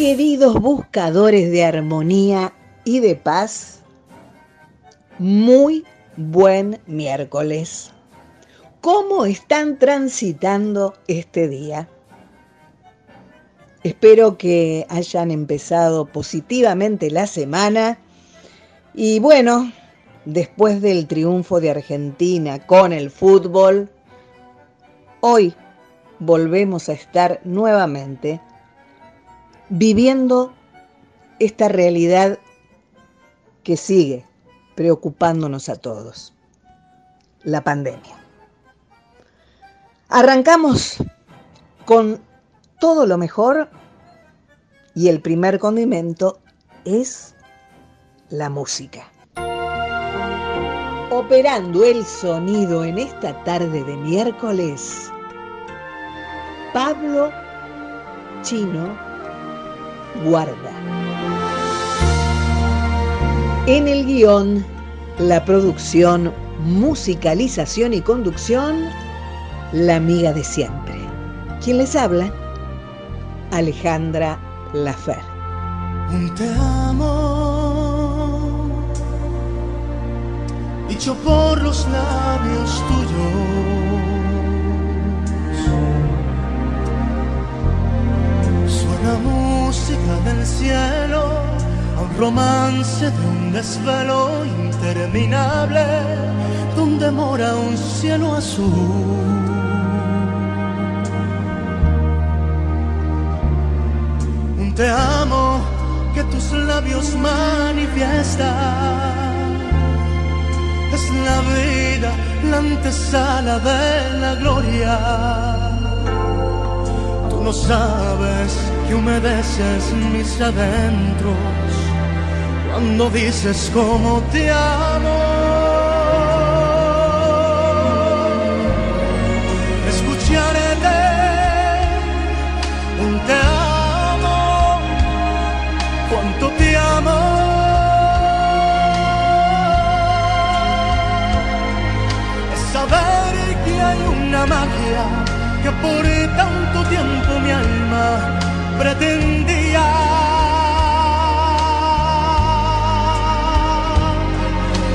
Queridos buscadores de armonía y de paz, muy buen miércoles. ¿Cómo están transitando este día? Espero que hayan empezado positivamente la semana y bueno, después del triunfo de Argentina con el fútbol, hoy volvemos a estar nuevamente viviendo esta realidad que sigue preocupándonos a todos, la pandemia. Arrancamos con todo lo mejor y el primer condimento es la música. Operando el sonido en esta tarde de miércoles, Pablo Chino guarda. En el guion, la producción, musicalización y conducción, la amiga de siempre. ¿Quién les habla? Alejandra Lafer. Un te amo, dicho por los labios tuyos romance de un desvelo interminable donde mora un cielo azul. Un te amo que tus labios manifiestan. Es la vida, la antesala de la gloria. Tú no sabes que humedeces mis adentros cuando dices cómo te amo. Escucharé un te amo, cuánto te amo. Saber que hay una magia que por tanto tiempo mi alma pretendía.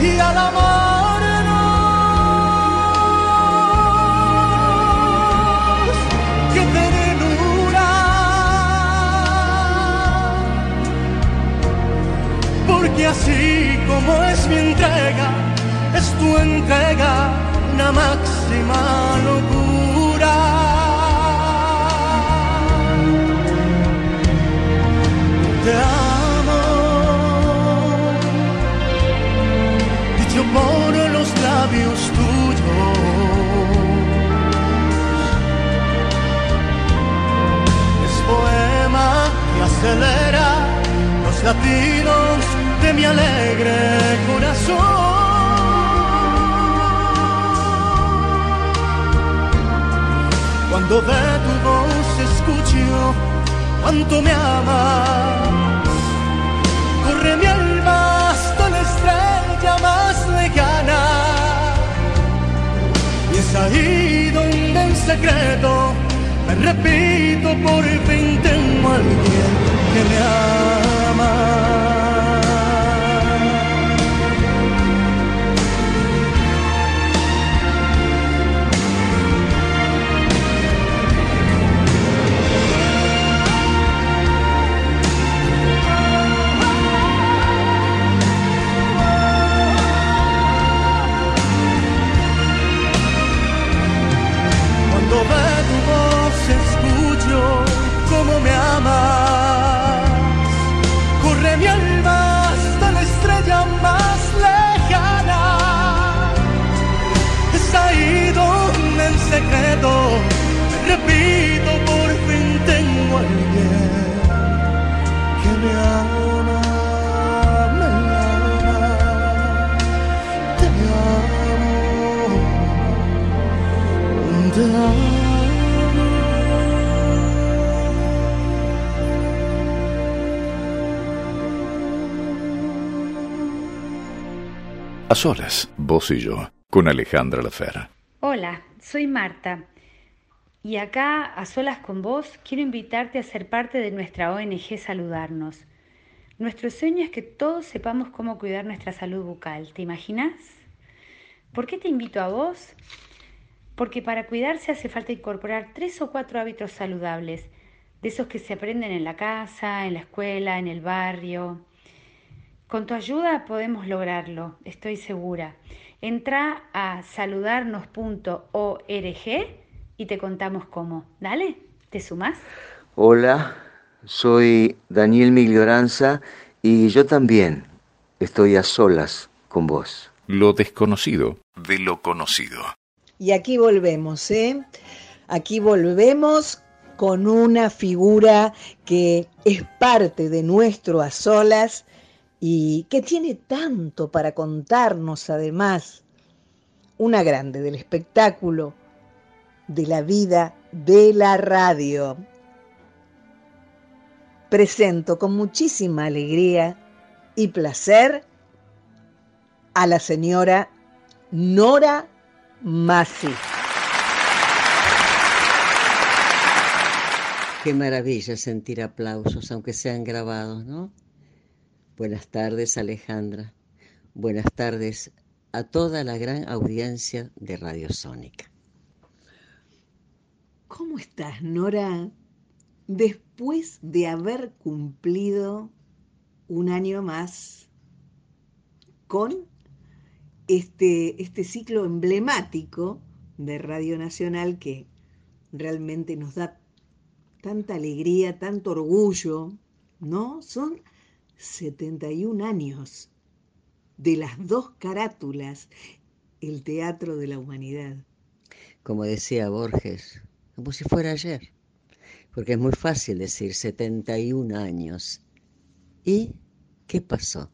Y al amarnos, qué ternura, porque así como es mi entrega, es tu entrega una máxima locura. Labios tuyos. Es poema que acelera los latidos de mi alegre corazón. Cuando de tu voz escucho cuánto me amas. Es ahí donde en secreto me repito por fin tengo a alguien que me ama. Solas, vos y yo, con Alejandra Lafera. Hola, soy Marta. Y acá, a solas con vos, quiero invitarte a ser parte de nuestra ONG Saludarnos. Nuestro sueño es que todos sepamos cómo cuidar nuestra salud bucal. ¿Te imaginas? ¿Por qué te invito a vos? Porque para cuidarse hace falta incorporar tres o cuatro hábitos saludables, de esos que se aprenden en la casa, en la escuela, en el barrio. Con tu ayuda podemos lograrlo, estoy segura. Entra a saludarnos.org y te contamos cómo. Dale, ¿te sumas? Hola, soy Daniel Miglioranza y yo también estoy a solas con vos. Lo desconocido de lo conocido. Y aquí volvemos, ¿eh? Aquí volvemos con una figura que es parte de nuestro a solas y que tiene tanto para contarnos además. Una grande del espectáculo, de la vida, de la radio. Presento con muchísima alegría y placer a la señora Nora Masi. Qué maravilla sentir aplausos, aunque sean grabados, ¿no? Buenas tardes, Alejandra. Buenas tardes a toda la gran audiencia de Radio Sónica. ¿Cómo estás, Nora? Después de haber cumplido un año más con este, este ciclo emblemático de Radio Nacional que realmente nos da tanta alegría, tanto orgullo, ¿no? Son 71 años de las dos carátulas, el teatro de la humanidad. Como decía Borges, como si fuera ayer, porque es muy fácil decir 71 años. ¿Y qué pasó?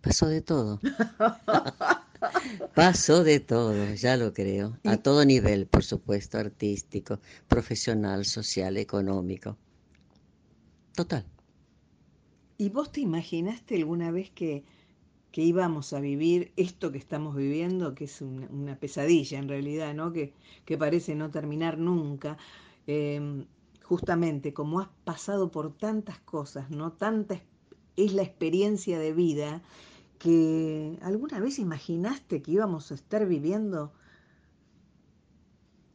Pasó de todo. Pasó de todo, ya lo creo, a todo nivel, por supuesto, artístico, profesional, social, económico. Total. ¿Y vos te imaginaste alguna vez que, que íbamos a vivir esto que estamos viviendo, que es una, pesadilla en realidad, ¿no? que, que parece no terminar nunca? Em, justamente como has pasado por tantas cosas, ¿no? Tanta es la experiencia de vida que alguna vez imaginaste que íbamos a estar viviendo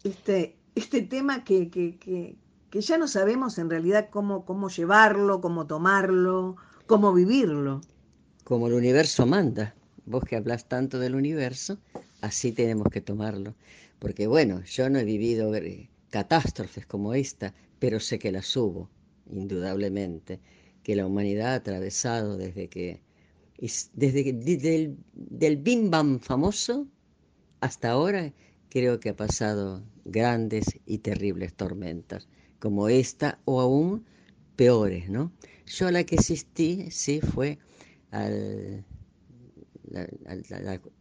este, este tema que, que, que ya no sabemos en realidad cómo, cómo llevarlo, cómo tomarlo, cómo vivirlo. Como el universo manda. Vos que hablas tanto del universo, así tenemos que tomarlo. Porque bueno, yo no he vivido eh, catástrofes como esta, pero sé que las hubo, indudablemente, que la humanidad ha atravesado desde que, desde que, desde el, del bim bam famoso hasta ahora, creo que ha pasado grandes y terribles tormentas como esta o aún peores, ¿no? Yo la que asistí, sí, fue al,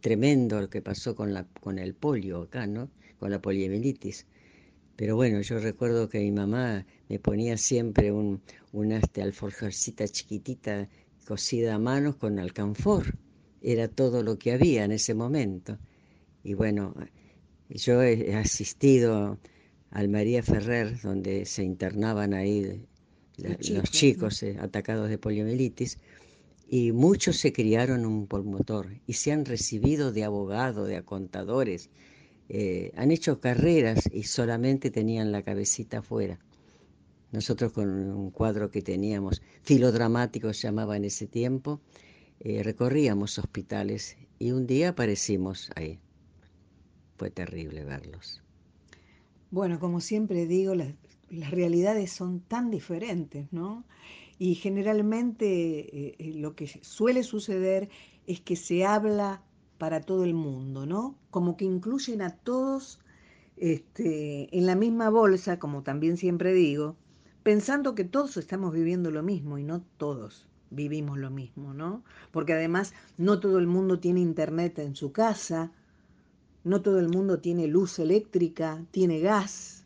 tremendo lo que pasó con, la, con el polio acá, ¿no? Con la poliomielitis. Pero bueno, yo recuerdo que mi mamá me ponía siempre un, una este, alforjarcita chiquitita cocida a manos con alcanfor. Era todo lo que había en ese momento. Y bueno, yo he asistido al María Ferrer, donde se internaban ahí los chicos, eh, atacados de poliomielitis, y muchos se criaron un motor y se han recibido de abogados, de contadores, eh, han hecho carreras y solamente tenían la cabecita afuera. Nosotros con un cuadro que teníamos, filodramático se llamaba en ese tiempo, eh, recorríamos hospitales y un día aparecimos ahí. Fue terrible verlos. Bueno, como siempre digo, las, realidades son tan diferentes, ¿no? Y generalmente eh, eh, lo que suele suceder es que se habla para todo el mundo, ¿no? Como que incluyen a todos este, en la misma bolsa, como también siempre digo, pensando que todos estamos viviendo lo mismo y no todos vivimos lo mismo, ¿no? Porque además no todo el mundo tiene internet en su casa, no todo el mundo tiene luz eléctrica, tiene gas.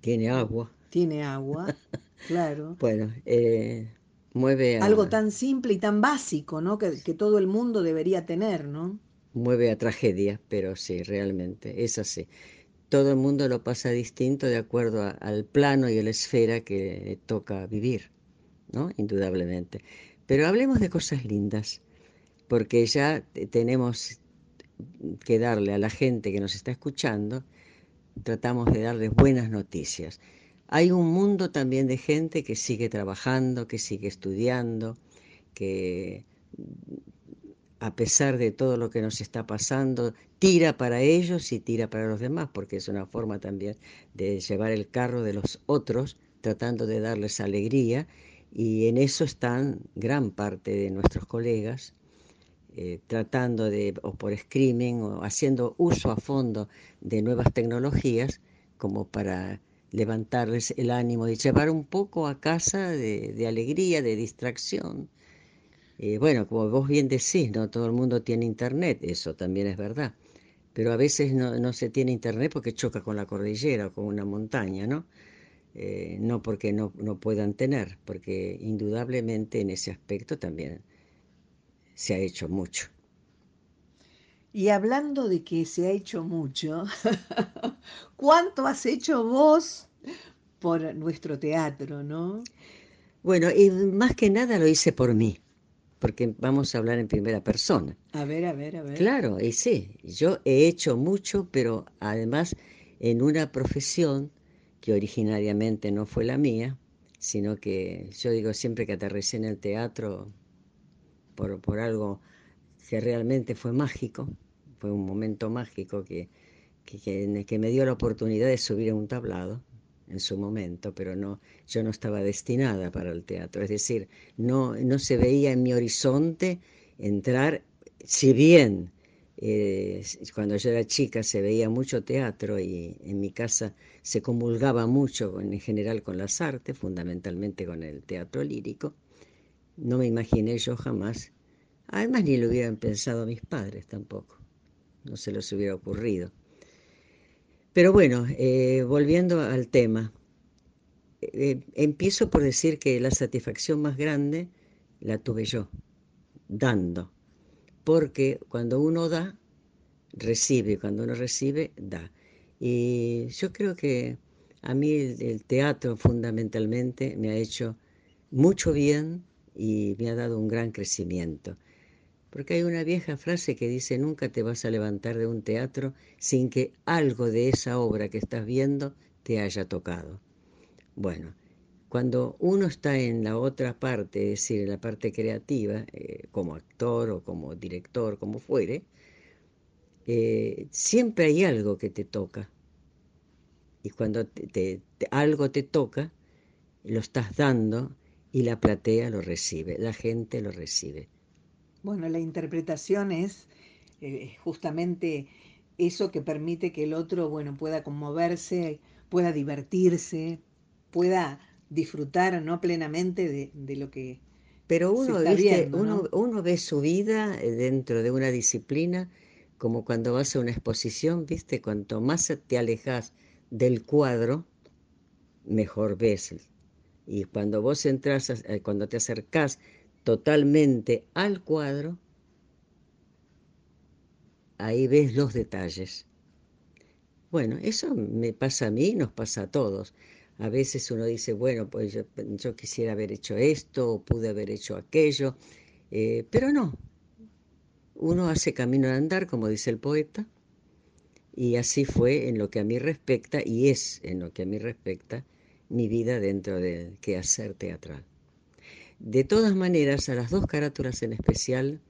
Tiene agua. Tiene agua, claro. Bueno, eh, mueve Algo tan simple y tan básico, ¿no? Que, que, todo el mundo debería tener, ¿no? mueve a tragedia, pero sí, realmente, es así. Todo el mundo lo pasa distinto de acuerdo al plano y a la esfera que toca vivir, ¿no? Indudablemente. Pero hablemos de cosas lindas, porque ya tenemos que darle a la gente que nos está escuchando, tratamos de darles buenas noticias. Hay un mundo también de gente que sigue trabajando, que sigue estudiando, que a pesar de todo lo que nos está pasando, tira para ellos y tira para los demás, porque es una forma también de llevar el carro de los otros, tratando de darles alegría, y en eso están gran parte de nuestros colegas, eh, tratando de, o por screaming, o haciendo uso a fondo de nuevas tecnologías, como para levantarles el ánimo y llevar un poco a casa de, alegría, de distracción. Eh, bueno, como vos bien decís, no todo el mundo tiene internet, eso también es verdad, pero a veces no, se tiene internet porque choca con la cordillera o con una montaña, ¿no? Eh, no porque no, no puedan tener, porque indudablemente en ese aspecto también se ha hecho mucho. Y hablando de que se ha hecho mucho, ¿cuánto has hecho vos por nuestro teatro, no? Bueno, y más que nada lo hice por mí, porque vamos a hablar en primera persona. A ver, a ver, a ver. Claro, y sí, yo he hecho mucho, pero además en una profesión que originariamente no fue la mía, sino que yo digo siempre que aterricé en el teatro por, por algo que realmente fue mágico, fue un momento mágico que, que, que, me dio la oportunidad de subir a un tablado en su momento, pero no, yo no estaba destinada para el teatro, es decir, no, no se veía en mi horizonte entrar, si bien eh, cuando yo era chica se veía mucho teatro y en mi casa se comulgaba mucho en general con las artes, fundamentalmente con el teatro lírico, no me imaginé yo jamás, además ni lo hubieran pensado mis padres tampoco no se les hubiera ocurrido. Pero bueno, eh, volviendo al tema, eh, empiezo por decir que la satisfacción más grande la tuve yo, dando, porque cuando uno da, recibe, cuando uno recibe, da. Y yo creo que a mí el teatro fundamentalmente me ha hecho mucho bien y me ha dado un gran crecimiento. Porque hay una vieja frase que dice, nunca te vas a levantar de un teatro sin que algo de esa obra que estás viendo te haya tocado. Bueno, cuando uno está en la otra parte, es decir, en la parte creativa, eh, como actor o como director, como fuere, eh, siempre hay algo que te toca. Y cuando algo te toca, lo estás dando y la platea lo recibe, la gente lo recibe. Bueno, la interpretación es eh, justamente eso que permite que el otro, bueno, pueda conmoverse, pueda divertirse, pueda disfrutar no plenamente de, lo que pero uno, uno, uno, ve su vida eh, dentro de una disciplina como cuando vas a una exposición, viste, cuanto más te alejas del cuadro, mejor ves. Y cuando vos entras, eh, cuando te acercás totalmente al cuadro, ahí ves los detalles. Bueno, eso me pasa a mí, nos pasa a todos. A veces uno dice, bueno, pues yo, quisiera haber hecho esto o pude haber hecho aquello, eh, pero no. Uno hace camino de andar, como dice el poeta, y así fue en lo que a mí respecta, y es en lo que a mí respecta, mi vida dentro del quehacer teatral. De todas maneras, a las dos carátulas en especial,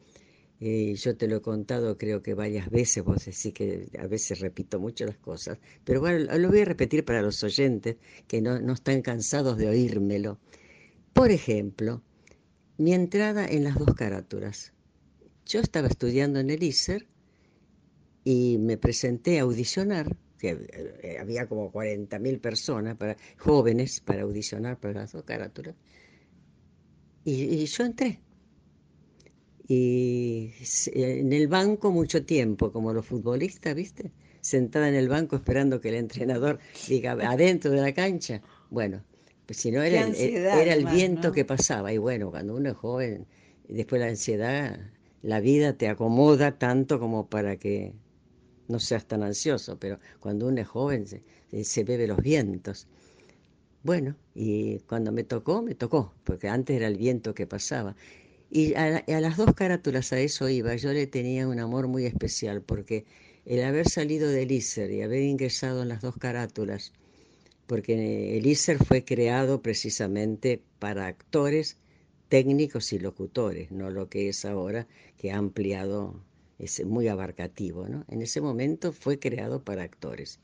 eh, yo te lo he contado creo que varias veces, vos decís que a veces repito mucho las cosas, pero bueno, lo voy a repetir para los oyentes que no, no están cansados de oírmelo. Por ejemplo, mi entrada en las dos carátulas. Yo estaba estudiando en el ISER y me presenté a audicionar, que eh, había como 40.000 personas, para, jóvenes, para audicionar para las dos carátulas. Y, yo entré. Y en el banco mucho tiempo, como los futbolistas, ¿viste? Sentada en el banco esperando que el entrenador diga adentro de la cancha. Bueno, pues si no era, el, era el viento que pasaba. Y bueno, cuando uno es joven, después la ansiedad la vida te acomoda tanto como para que no seas tan ansioso, pero cuando uno es joven se, bebe los vientos. Bueno, y cuando me tocó, me tocó, porque antes era el viento que pasaba. Y a, las dos carátulas a eso iba, yo le tenía un amor muy especial, porque el haber salido del ISER y haber ingresado en las dos carátulas, porque el ISER fue creado precisamente para actores, técnicos y locutores, no lo que es ahora, que ha ampliado, es muy abarcativo. ¿no? En ese momento fue creado para actores,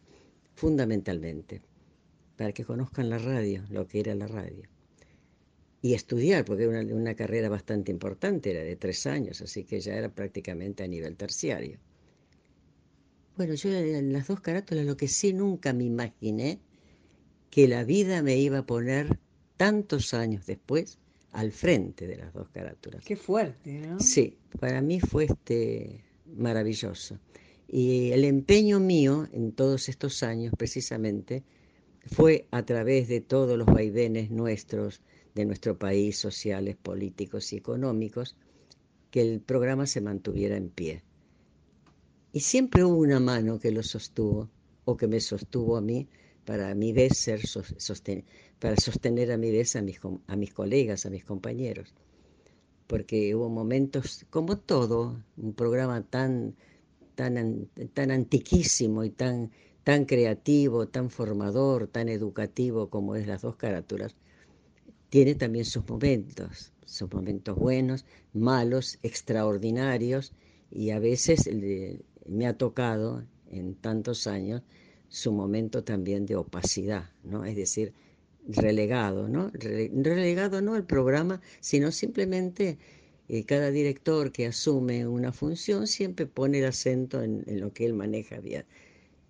fundamentalmente, para que conozcan la radio, lo que era la radio. Y estudiar, porque era una, una carrera bastante importante, era de tres años, así que ya era prácticamente a nivel terciario. Bueno, yo en las dos carátulas lo que sí nunca me imaginé que la vida me iba a poner tantos años después al frente de las dos carátulas. Qué fuerte, ¿no? Sí, para mí fue este maravilloso. Y el empeño mío en todos estos años, precisamente, fue a través de todos los vaivenes nuestros, de nuestro país, sociales, políticos y económicos, que el programa se mantuviera en pie. Y siempre hubo una mano que lo sostuvo o que me sostuvo a mí para mi vez ser para sostener a mi vez a mis, a mis colegas, a mis compañeros. Porque hubo momentos, como todo, un programa tan, tan, tan antiquísimo y tan, tan creativo, tan formador, tan educativo como es las dos carátulas, tiene también sus momentos, sus momentos buenos, malos, extraordinarios, y a veces me ha tocado en tantos años su momento también de opacidad, ¿no? Es decir, relegado, ¿no? Relegado no el programa, sino simplemente eh, cada director que asume una función siempre pone el acento en, lo que él maneja bien.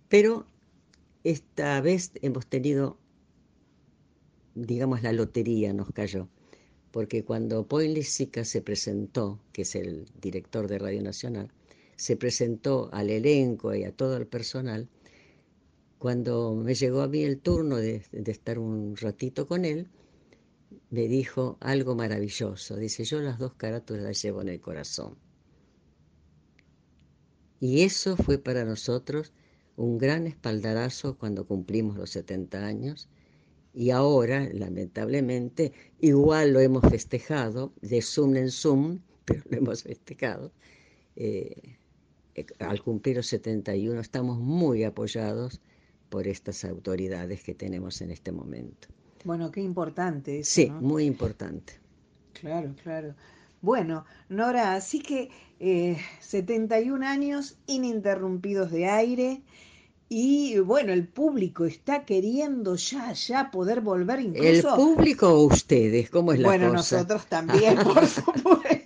Pero esta vez hemos tenido, digamos, la lotería nos cayó, porque cuando Paul Lisica se presentó, que es el director de Radio Nacional, se presentó al elenco y a todo el personal, cuando me llegó a mí el turno de, estar un ratito con él, me dijo algo maravilloso. Dice, yo las dos carátulas las llevo en el corazón. Y eso fue para nosotros un gran espaldarazo cuando cumplimos los 70 años. Y ahora, lamentablemente, igual lo hemos festejado, de Zoom en Zoom, pero lo hemos festejado. Eh, eh, al cumplir los 71 estamos muy apoyados por estas autoridades que tenemos en este momento. Bueno, qué importante eso, Sí, ¿no? muy importante. Claro, claro. Bueno, Nora, así que eh, 71 años ininterrumpidos de aire y bueno, el público está queriendo ya, ya poder volver incluso... ¿El público o ustedes? ¿Cómo es la bueno, cosa? nosotros también, por supuesto.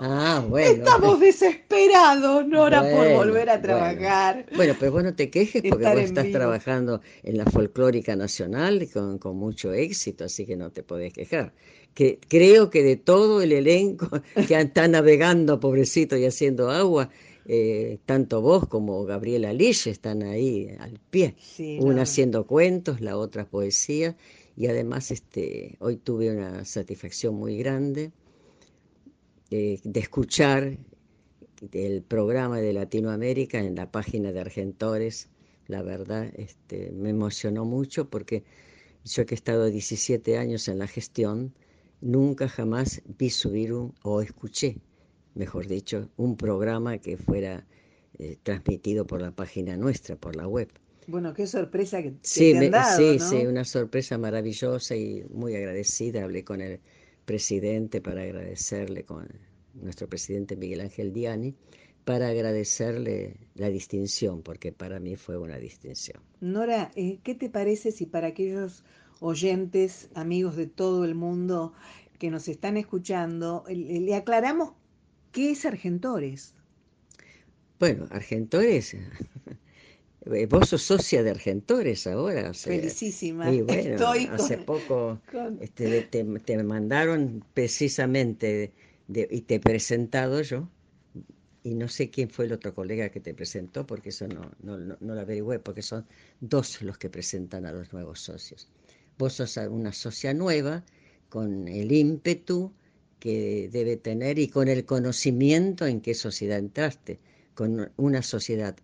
Ah, bueno. Estamos desesperados, Nora, por volver a bueno. trabajar. Bueno, pero vos no te quejes porque vos estás vivo. trabajando en la folclórica nacional con, con mucho éxito, así que no te podés quejar. Que, creo que de todo el elenco que está navegando, pobrecito, y haciendo agua, eh, tanto vos como Gabriela Liche están ahí al pie. Sí, Una no, haciendo cuentos, la otra poesía, y además este, hoy tuve una satisfacción muy grande eh, de escuchar el programa de Latinoamérica en la página de Argentores. La verdad, este, me emocionó mucho porque yo que he estado 17 años en la gestión, nunca jamás vi subir un, o escuché, mejor dicho, un programa que fuera eh, transmitido por la página nuestra, por la web. Bueno, qué sorpresa que, Sí, te han dado, sí, ¿no? sí, una sorpresa maravillosa y muy agradecida. Hablé con el presidente para agradecerle, con nuestro presidente Miguel Ángel Diani, para agradecerle la distinción, porque para mí fue una distinción. Nora, eh, ¿qué te parece si para aquellos oyentes, amigos de todo el mundo que nos están escuchando, le, aclaramos qué es Argentores? Bueno, Argentores, vos sos socia de Argentores ahora, o sea, Felicísima. y bueno, Estoy hace con- poco con- este, te, te mandaron precisamente de- y te he presentado yo, y no sé quién fue el otro colega que te presentó, porque eso no, no, no, no lo averigüé, porque son dos los que presentan a los nuevos socios. Vos sos una socia nueva, con el ímpetu que debe tener y con el conocimiento en qué sociedad entraste, con una sociedad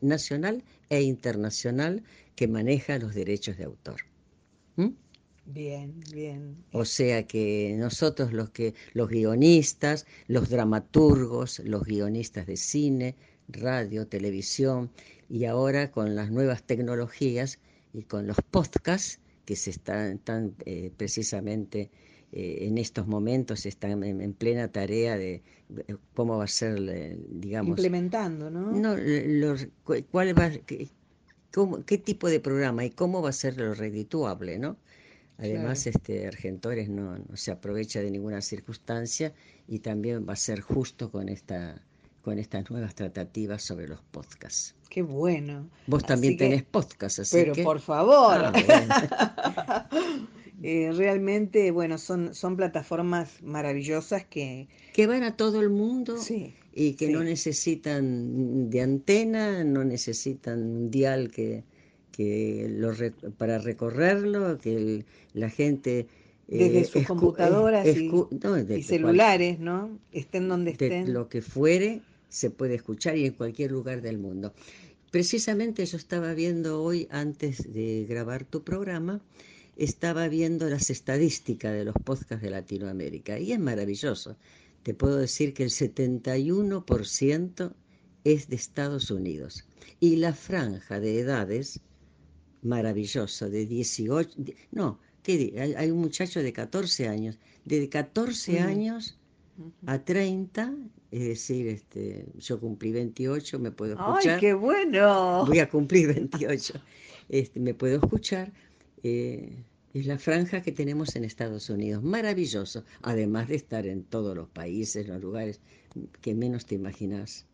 nacional e internacional que maneja los derechos de autor. ¿Mm? Bien, bien. O sea que nosotros los que los guionistas, los dramaturgos, los guionistas de cine, radio, televisión y ahora con las nuevas tecnologías y con los podcasts que se están, eh, precisamente eh, en estos momentos están en, plena tarea de cómo va a ser, digamos... Implementando, ¿no? No, los, cuál va, qué, qué tipo de programa y cómo va a ser lo redituable, ¿no? Además, este Argentores no, se aprovecha de ninguna circunstancia y también va a ser justo con esta con estas nuevas tratativas sobre los podcasts. Qué bueno. Vos también tenés podcasts, así Pero por favor. Ah, eh, realmente, bueno, son, son plataformas maravillosas que... Que van a todo el mundo y que no necesitan de antena, no necesitan un dial que, que lo, para recorrerlo, que la gente... Desde eh, sus computadoras y, celulares, ¿no? Estén donde estén. lo que fuere, se puede escuchar y en cualquier lugar del mundo. Precisamente yo estaba viendo hoy, antes de grabar tu programa, estaba viendo las estadísticas de los podcasts de Latinoamérica y es maravilloso. Te puedo decir que el 71% es de Estados Unidos y la franja de edades maravilloso, de 18, no, ¿qué hay, un muchacho de 14 años, de 14 años a 30, es decir, este, yo cumplí 28, me puedo escuchar. ¡Ay, qué bueno! Voy a cumplir 28, este, me puedo escuchar. Eh, es la franja que tenemos en Estados Unidos, maravilloso, además de estar en todos los países, los lugares que menos te imaginas,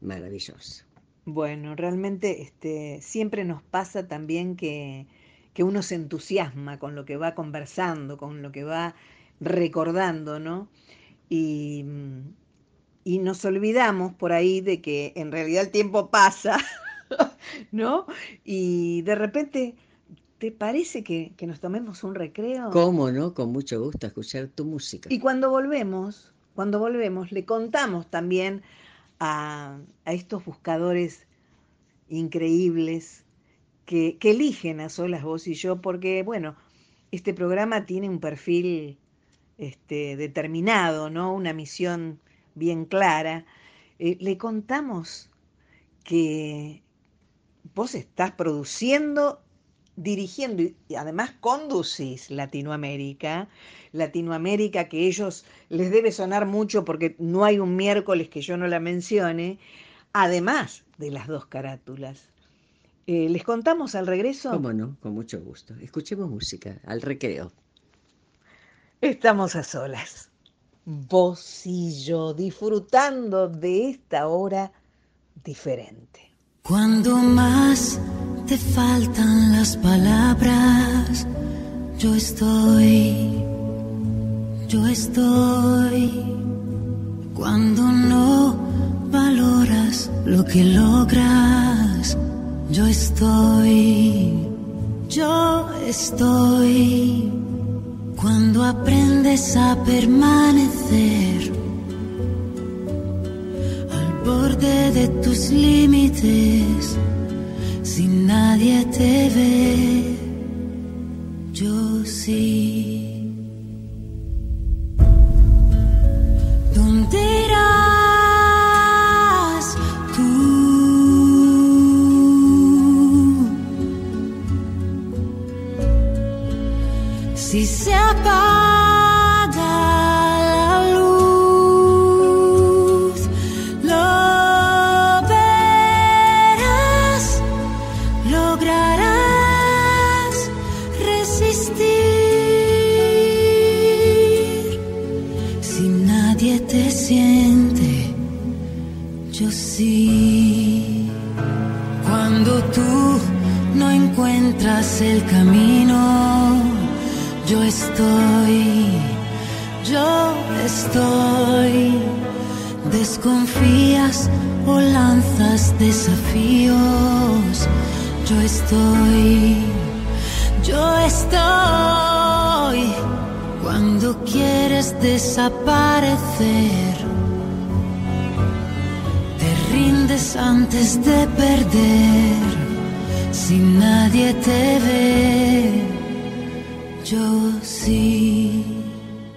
maravilloso. Bueno, realmente este, siempre nos pasa también que, que uno se entusiasma con lo que va conversando, con lo que va recordando, ¿no? Y, y nos olvidamos por ahí de que en realidad el tiempo pasa, ¿no? Y de repente, ¿te parece que, que, nos tomemos un recreo? ¿Cómo no? Con mucho gusto escuchar tu música. Y cuando volvemos, cuando volvemos, le contamos también a, estos buscadores increíbles que, eligen a solas vos y yo, porque, bueno, este programa tiene un perfil este, determinado, ¿no? Una misión bien clara. Eh, le contamos que vos estás produciendo dirigiendo y además conducís Latinoamérica, Latinoamérica que ellos les debe sonar mucho porque no hay un miércoles que yo no la mencione, además de las dos carátulas. Eh, ¿Les contamos al regreso? Cómo no, con mucho gusto. Escuchemos música, al recreo. Estamos a solas, vos y yo, disfrutando de esta hora diferente. Cuando más te faltan las palabras, yo estoy, yo estoy. Cuando no valoras lo que logras, yo estoy, yo estoy. Cuando aprendes a permanecer al borde de tus límites, si nadie te ve, yo sí. ¿Dónde irás tú? Si se apaga desaparecer, te rindes antes de perder. Si nadie te ve, yo sí.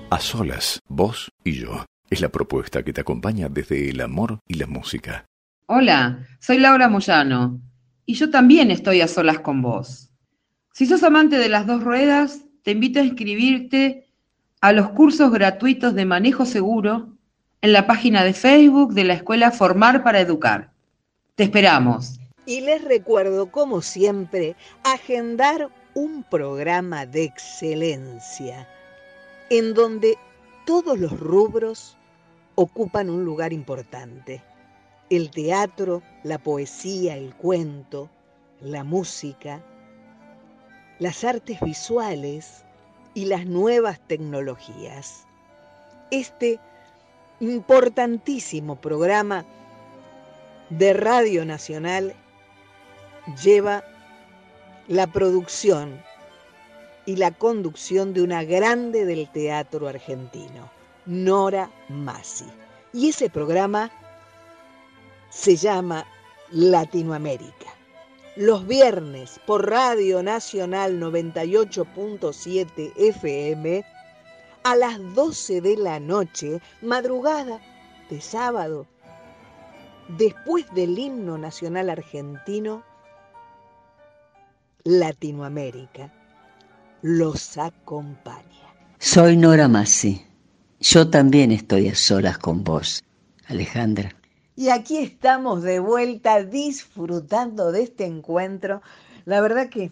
A solas, vos y yo. Es la propuesta que te acompaña desde el amor y la música. Hola, soy Laura Moyano y yo también estoy a solas con vos. Si sos amante de las dos ruedas, te invito a inscribirte a los cursos gratuitos de manejo seguro en la página de Facebook de la Escuela Formar para Educar. Te esperamos. Y les recuerdo, como siempre, agendar un programa de excelencia en donde todos los rubros ocupan un lugar importante. El teatro, la poesía, el cuento, la música, las artes visuales y las nuevas tecnologías. Este importantísimo programa de Radio Nacional lleva la producción y la conducción de una grande del teatro argentino, Nora Massi. Y ese programa se llama Latinoamérica. Los viernes por Radio Nacional 98.7 FM a las 12 de la noche, madrugada de sábado, después del himno nacional argentino, Latinoamérica los acompaña. Soy Nora Massi. Yo también estoy a solas con vos, Alejandra. Y aquí estamos de vuelta disfrutando de este encuentro. La verdad que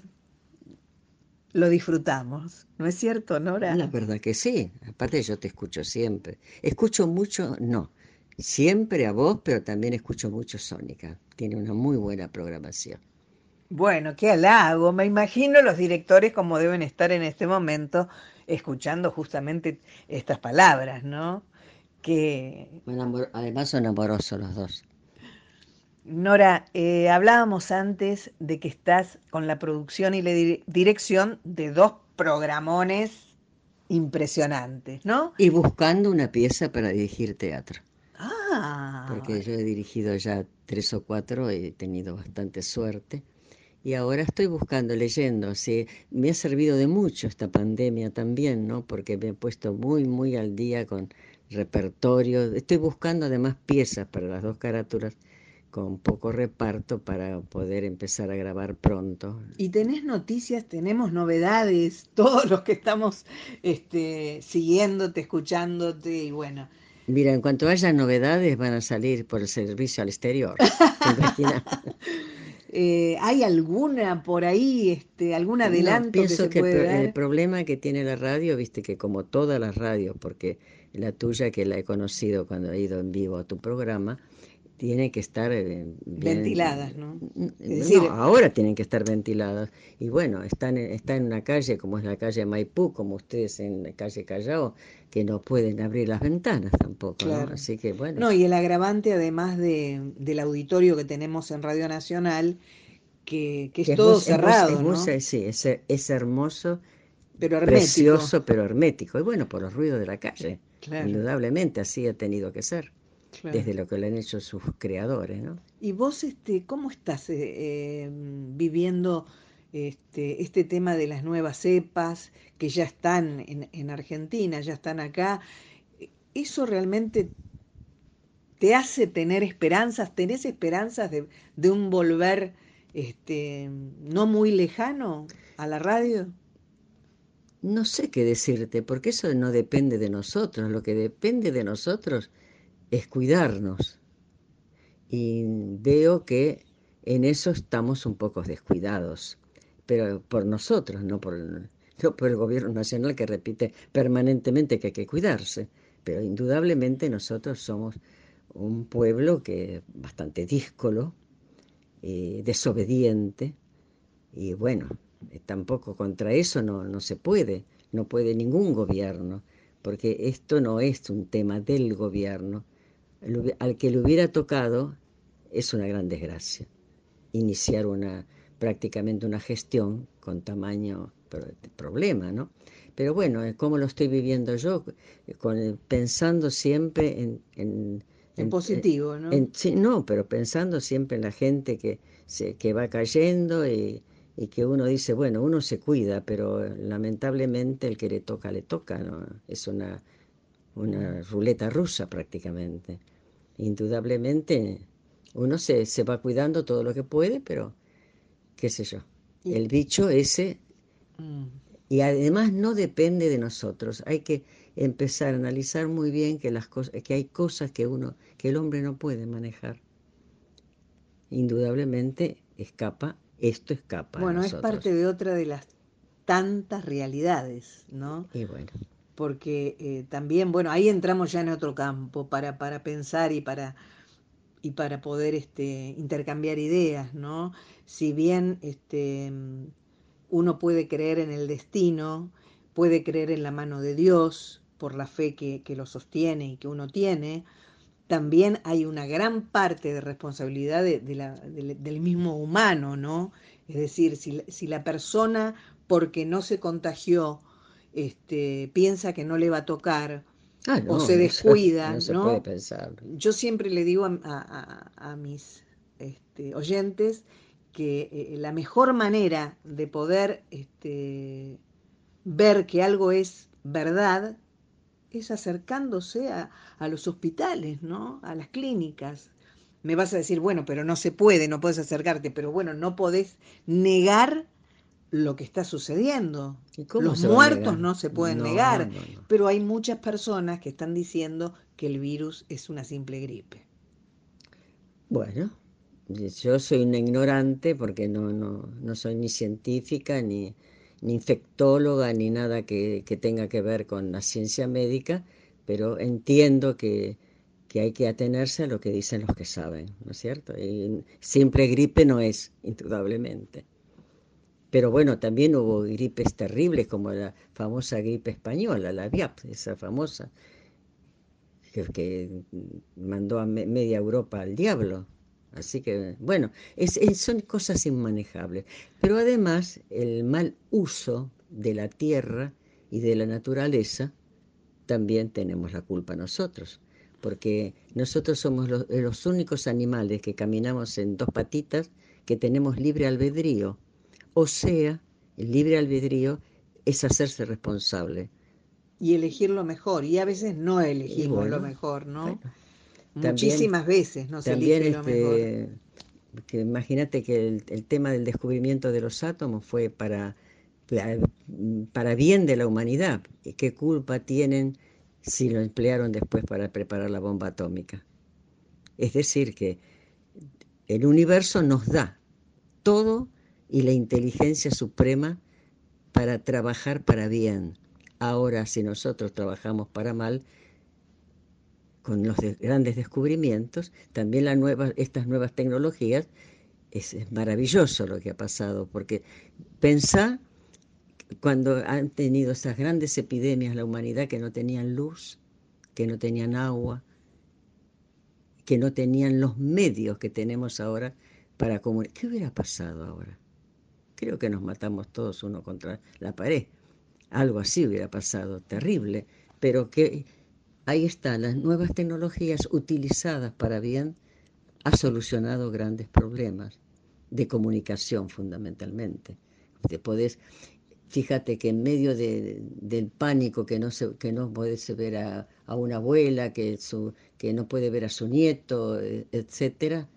lo disfrutamos, ¿no es cierto, Nora? La verdad que sí. Aparte yo te escucho siempre. Escucho mucho, no, siempre a vos, pero también escucho mucho Sónica. Tiene una muy buena programación. Bueno, qué halago. Me imagino los directores como deben estar en este momento escuchando justamente estas palabras, ¿no? Que... Además son amorosos los dos. Nora, eh, hablábamos antes de que estás con la producción y la dirección de dos programones impresionantes, ¿no? Y buscando una pieza para dirigir teatro. Ah. Porque yo he dirigido ya tres o cuatro, he tenido bastante suerte y ahora estoy buscando, leyendo, sí, me ha servido de mucho esta pandemia también, ¿no? Porque me he puesto muy, muy al día con repertorio. Estoy buscando además piezas para las dos carátulas con poco reparto para poder empezar a grabar pronto. Y tenés noticias, tenemos novedades, todos los que estamos este, siguiéndote, escuchándote y bueno. Mira, en cuanto haya novedades van a salir por el servicio al exterior. Eh, ¿Hay alguna por ahí, este, algún adelanto pienso que, se el problema que tiene la radio, viste que como todas las radios, porque la tuya que la he conocido cuando he ido en vivo a tu programa, tiene que estar eh, ventiladas, ¿no? ahora tienen que estar ventiladas. Y bueno, están, está en una calle como es la calle Maipú, como ustedes en la calle Callao, que no pueden abrir las ventanas tampoco, ¿no? Así que bueno. No, y el agravante además de, del auditorio que tenemos en Radio Nacional, que, que es, todo cerrado, ¿no? sí, es, es hermoso, pero precioso, pero hermético. Y bueno, por los ruidos de la calle, indudablemente así ha tenido que ser desde lo que le han hecho sus creadores, ¿no? Y vos, este, ¿cómo estás eh, em, viviendo este, este tema de las nuevas cepas que ya están en, en, Argentina, ya están acá? ¿Eso realmente te hace tener esperanzas? ¿Tenés esperanzas de, de un volver este, no muy lejano a la radio? No sé qué decirte, porque eso no depende de nosotros. Lo que depende de nosotros es cuidarnos. Y veo que en eso estamos un poco descuidados, pero por nosotros, no por, por el gobierno nacional que repite permanentemente que hay que cuidarse, pero indudablemente nosotros somos un pueblo que bastante díscolo, eh, desobediente, y bueno, tampoco contra eso no, no se puede, no puede ningún gobierno, porque esto no es un tema del gobierno, al que le hubiera tocado es una gran desgracia. Iniciar una prácticamente una gestión con tamaño problema, ¿no? Pero bueno, ¿cómo lo estoy viviendo yo? Con, pensando siempre en... en, en positivo, ¿no? sí, no, pero pensando siempre en la gente que, se, que va cayendo y, y que uno dice, bueno, uno se cuida, pero lamentablemente el que le toca, le toca, ¿no? Es una, una ruleta rusa prácticamente. Indudablemente uno se, se va cuidando todo lo que puede, pero qué sé yo. El bicho ese, mm. y además no depende de nosotros. Hay que empezar a analizar muy bien que, las cosas, que hay cosas que, uno, que el hombre no puede manejar. Indudablemente escapa, esto escapa. Bueno, es parte de otra de las tantas realidades, ¿no? Y bueno. Porque eh, también, bueno, ahí entramos ya en otro campo para, para pensar y para y para poder este, intercambiar ideas, ¿no? Si bien este, uno puede creer en el destino, puede creer en la mano de Dios por la fe que, lo sostiene y que uno tiene, también hay una gran parte de responsabilidad del mismo humano, ¿no? Es decir, si, si, la persona, porque no se contagió, este, piensa que no le va a tocar, Ah, o se descuida, ¿no? Yo siempre le digo a, mis este, oyentes que eh, la mejor manera de poder este, ver que algo es verdad es acercándose a, a, los hospitales, ¿no? A las clínicas. Me vas a decir, bueno, pero no se puede, no puedes acercarte, pero bueno, no podés negar lo que está sucediendo. Los muertos no se pueden negar, pero hay muchas personas que están diciendo que el virus es una simple gripe. Bueno, yo soy una ignorante porque no, no, no soy ni científica, ni, ni infectóloga, ni nada que, que, tenga que ver con la ciencia médica, pero entiendo que, que hay que atenerse a lo que dicen los que saben, ¿no es cierto? Y simple gripe no es, indudablemente. Pero bueno, también hubo gripes terribles como la famosa gripe española, la VIAP, esa famosa, que, mandó a media Europa al diablo. Así que, bueno, son cosas inmanejables. Pero además, el mal uso de la tierra y de la naturaleza, también tenemos la culpa nosotros. Porque nosotros somos los, los únicos animales que caminamos en dos patitas que tenemos libre albedrío o sea, el libre albedrío es hacerse responsable. Y elegir lo mejor, y a veces no elegimos lo mejor, ¿no? Muchísimas veces no se elige lo este, mejor. Que imagínate que el, tema del descubrimiento de los átomos fue para, para bien de la humanidad. ¿Qué culpa tienen si lo emplearon después para preparar la bomba atómica? Es decir, que el universo nos da todo y la inteligencia suprema para trabajar para bien. Ahora, si nosotros trabajamos para mal, con los grandes descubrimientos, también estas nuevas tecnologías, es, maravilloso lo que ha pasado, porque pensá cuando han tenido esas grandes epidemias la humanidad que no tenían luz, que no tenían agua, que no tenían los medios que tenemos ahora para comunicar. ¿Qué hubiera pasado ahora? Creo que nos matamos todos uno contra la pared. Algo así hubiera pasado, terrible, pero que ahí están las nuevas tecnologías utilizadas para bien, ha solucionado grandes problemas de comunicación fundamentalmente. Te podés, fíjate que en medio del pánico que no, se, que no podés ver a, una abuela, que, su, que no puede ver a su nieto, e, etcétera,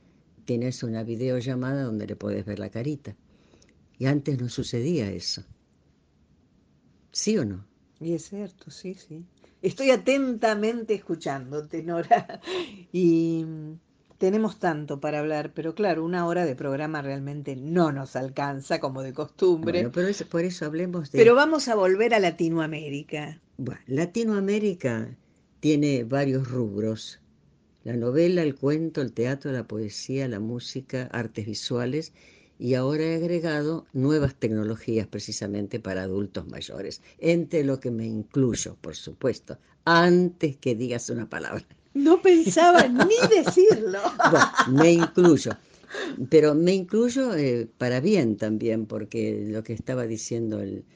tienes una videollamada donde le puedes ver la carita. Y antes no sucedía eso. ¿Sí o no? Y es cierto, sí, sí. Estoy atentamente escuchándote, Nora. Y tenemos tanto para hablar, pero claro, una hora de programa realmente no nos alcanza como de costumbre. Bueno, pero por eso hablemos de... Pero vamos a volver a Latinoamérica. Bueno, Latinoamérica tiene varios rubros. La novela, el cuento, el teatro, la poesía, la música, artes visuales y ahora he agregado nuevas tecnologías precisamente para adultos mayores, entre lo que me incluyo, por supuesto, antes que digas una palabra. No pensaba ni decirlo. me incluyo, pero me incluyo eh, para bien también, porque lo que estaba diciendo el,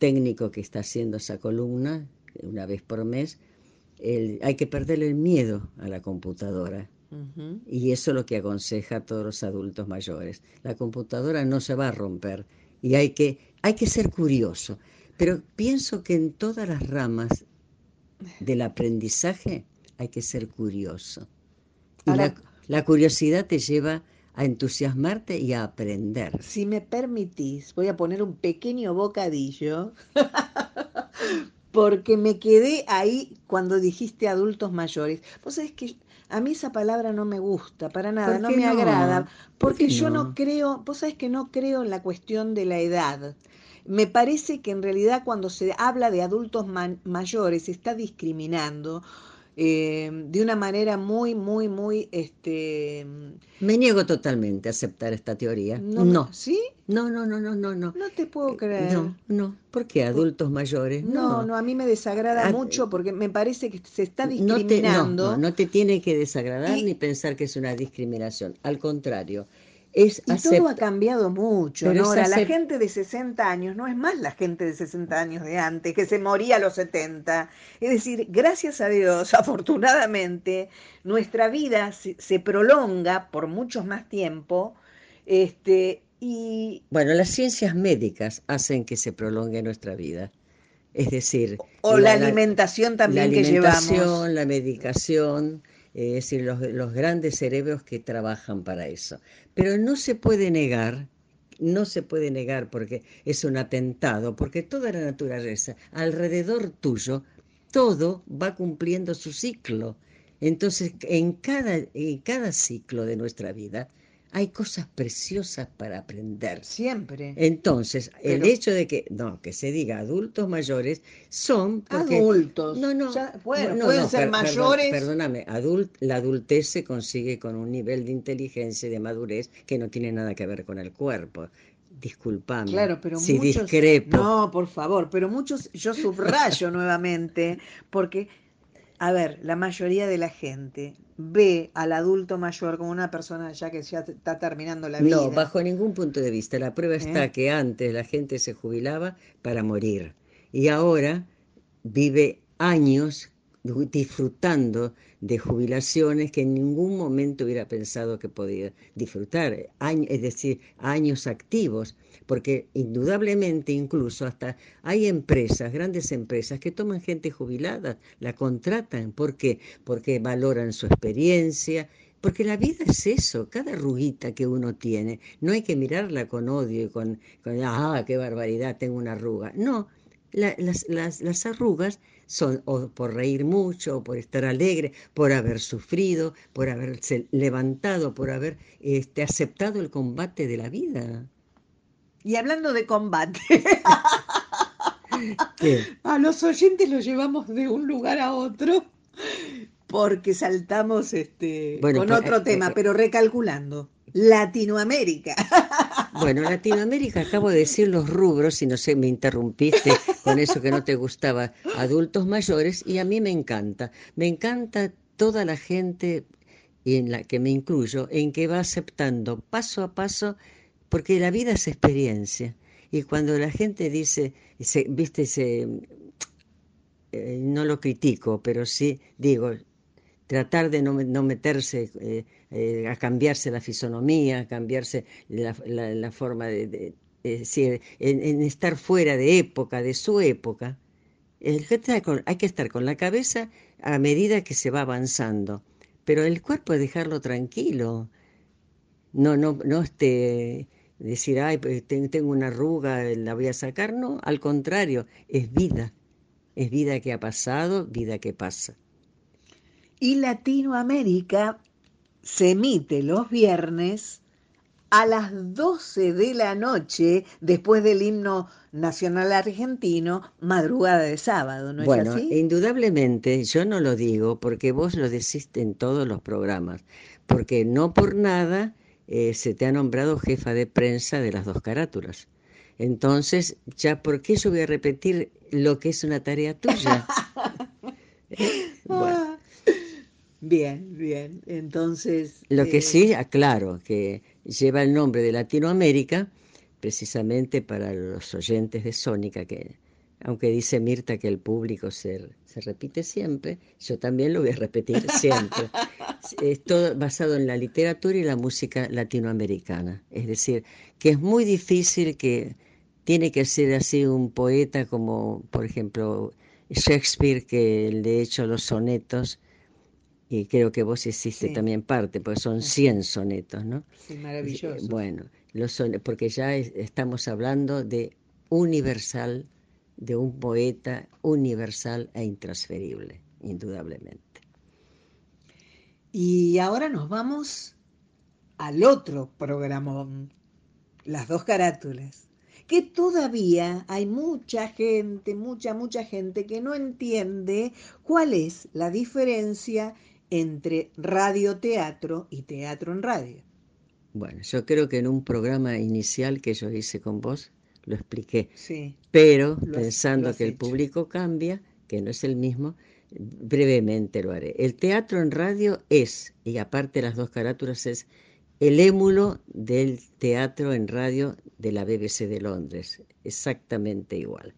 técnico que está haciendo esa columna una vez por mes, hay que perderle el miedo a la computadora. Y eso es lo que aconseja a todos los adultos mayores. La computadora no se va a romper y hay que, hay que ser curioso. Pero pienso que en todas las ramas del aprendizaje hay que ser curioso. Y la, curiosidad te lleva a entusiasmarte y a aprender. Si me permitís, voy a poner un pequeño bocadillo, porque me quedé ahí cuando dijiste adultos mayores. Vos sabés que a mí esa palabra no me gusta, para nada, no me agrada, porque yo no? creo, vos sabés que no creo en la cuestión de la edad. Me parece que en realidad cuando se habla de adultos mayores se está discriminando eh, de una manera muy, muy, muy... Este... Me niego totalmente a aceptar esta teoría. No. ¿Sí? No, no, no, no, no, no. No te puedo eh, creer. No, no. ¿Por qué? ¿Adultos mayores? No, no, a mí me desagrada ah, mucho porque me parece que se está discriminando. No, no, te tiene que desagradar ni pensar que es una discriminación. Al contrario, y todo ha cambiado mucho, Ahora, la gente de 60 años no es más la gente de 60 años de antes, que se moría a los 70. Es decir, gracias a Dios, afortunadamente, nuestra vida se, prolonga por mucho más tiempo. Este, y... Bueno, las ciencias médicas hacen que se prolongue nuestra vida. Es decir... O la, alimentación también la alimentación, que llevamos. La medicación, es decir, los, los grandes cerebros que trabajan para eso. Pero no se puede negar no se puede negar porque es un atentado, porque toda la naturaleza alrededor tuyo, todo va cumpliendo su ciclo. Entonces, en cada, en cada ciclo de nuestra vida, hay cosas preciosas para aprender. Siempre. Entonces, el hecho de que, no, que se diga adultos mayores, son adultos. No, no, pueden ser mayores. perdóname, adult, la adultez se consigue con un nivel de inteligencia y de madurez que no tiene nada que ver con el cuerpo. Disculpame. Claro, pero si muchos, discrepo. No, por favor, pero muchos, yo subrayo nuevamente, porque a ver, la mayoría de la gente ve al adulto mayor como una persona ya que ya está terminando la vida. No, bajo ningún punto de vista. La prueba está ¿Eh? que antes la gente se jubilaba para morir y ahora vive años disfrutando de jubilaciones que en ningún momento hubiera pensado que podía disfrutar, es decir, años activos, porque indudablemente incluso hasta hay empresas, grandes empresas, que toman gente jubilada, la contratan, ¿por qué? Porque valoran su experiencia, porque la vida es eso, cada arruguita que uno tiene, no hay que mirarla con odio y con, ah, qué barbaridad, tengo una arruga. No, las, las, las arrugas son o por reír mucho, o por estar alegre, por haber sufrido, por haberse levantado, por haber este, aceptado el combate de la vida. Y hablando de combate, a los oyentes los llevamos de un lugar a otro porque saltamos este, con otro eh, tema, eh, pero recalculando. Latinoamérica. Bueno, Latinoamérica, acabo de decir los rubros, y no sé, me interrumpiste con eso que no te gustaba, adultos mayores, y a mí me encanta. Me encanta toda la gente, en la que me incluyo, en que va aceptando paso a paso, porque la vida es experiencia. Y cuando la gente dice, se, viste, se, eh, no lo critico, pero sí digo, tratar de no, meterse eh, eh, a cambiarse la fisonomía, a cambiarse la, forma de, decir, en, estar fuera de época, de su época. hay que estar con la cabeza a medida que se va avanzando, pero el cuerpo dejarlo tranquilo. No, no, no decir, ay, pues, tengo una arruga, la voy a sacar. No, al contrario, es vida. Es vida que ha pasado, vida que pasa y Latinoamérica se emite los viernes a las 12 de la noche después del himno nacional argentino, madrugada de sábado, ¿no bueno, es así? indudablemente, yo no lo digo porque vos lo decís en todos los programas, porque no por nada eh, se te ha nombrado jefa de prensa de las dos carátulas. Entonces, ya, ¿por qué yo voy a repetir lo que es una tarea tuya? bueno. Bien, bien. Entonces. Lo que sí, aclaro, que lleva el nombre de Latinoamérica, precisamente para los oyentes de Sónica que aunque dice Mirta que el público se, se repite siempre, yo también lo voy a repetir siempre. es todo basado en la literatura y la música latinoamericana. Es decir, que es muy difícil que tiene que ser así un poeta como, por ejemplo, Shakespeare, que de hecho los sonetos, y creo que vos hiciste también parte, porque son 100 sonetos, ¿no? Sí, maravilloso. Bueno, los son, porque ya estamos hablando de universal, de un poeta universal e intransferible, indudablemente. Y ahora nos vamos al otro programa, las dos carátulas que todavía hay mucha gente, mucha, mucha gente que no entiende cuál es la diferencia entre radioteatro y teatro en radio. Bueno, yo creo que en un programa inicial que yo hice con vos lo expliqué. Sí. Pero pensando que el público cambia, que no es el mismo, brevemente lo haré. El teatro en radio es, y aparte las dos carátulas, es el émulo del teatro en radio de la BBC de Londres, exactamente igual.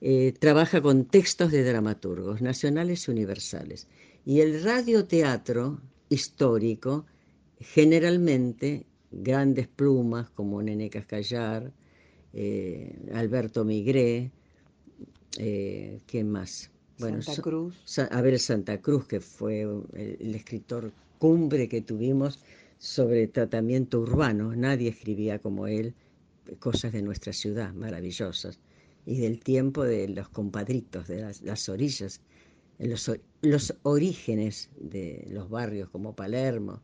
Eh, trabaja con textos de dramaturgos nacionales y universales. Y el radioteatro histórico, generalmente grandes plumas como Nene Cascallar, eh, Alberto Migré, eh, ¿quién más? Bueno, Santa Cruz. a ver, Santa Cruz, que fue el escritor cumbre que tuvimos sobre tratamiento urbano. Nadie escribía como él cosas de nuestra ciudad maravillosas y del tiempo de los compadritos, de las, orillas, los, los, orígenes de los barrios como Palermo,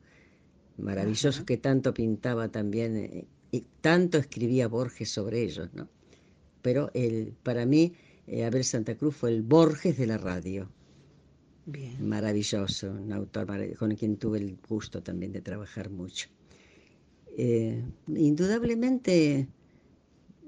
maravilloso que tanto pintaba también eh, y tanto escribía Borges sobre ellos, ¿no? Pero el, para mí, eh, Abel Santa Cruz fue el Borges de la radio. Maravilloso, un autor con quien tuve el gusto también de trabajar mucho. Eh, indudablemente,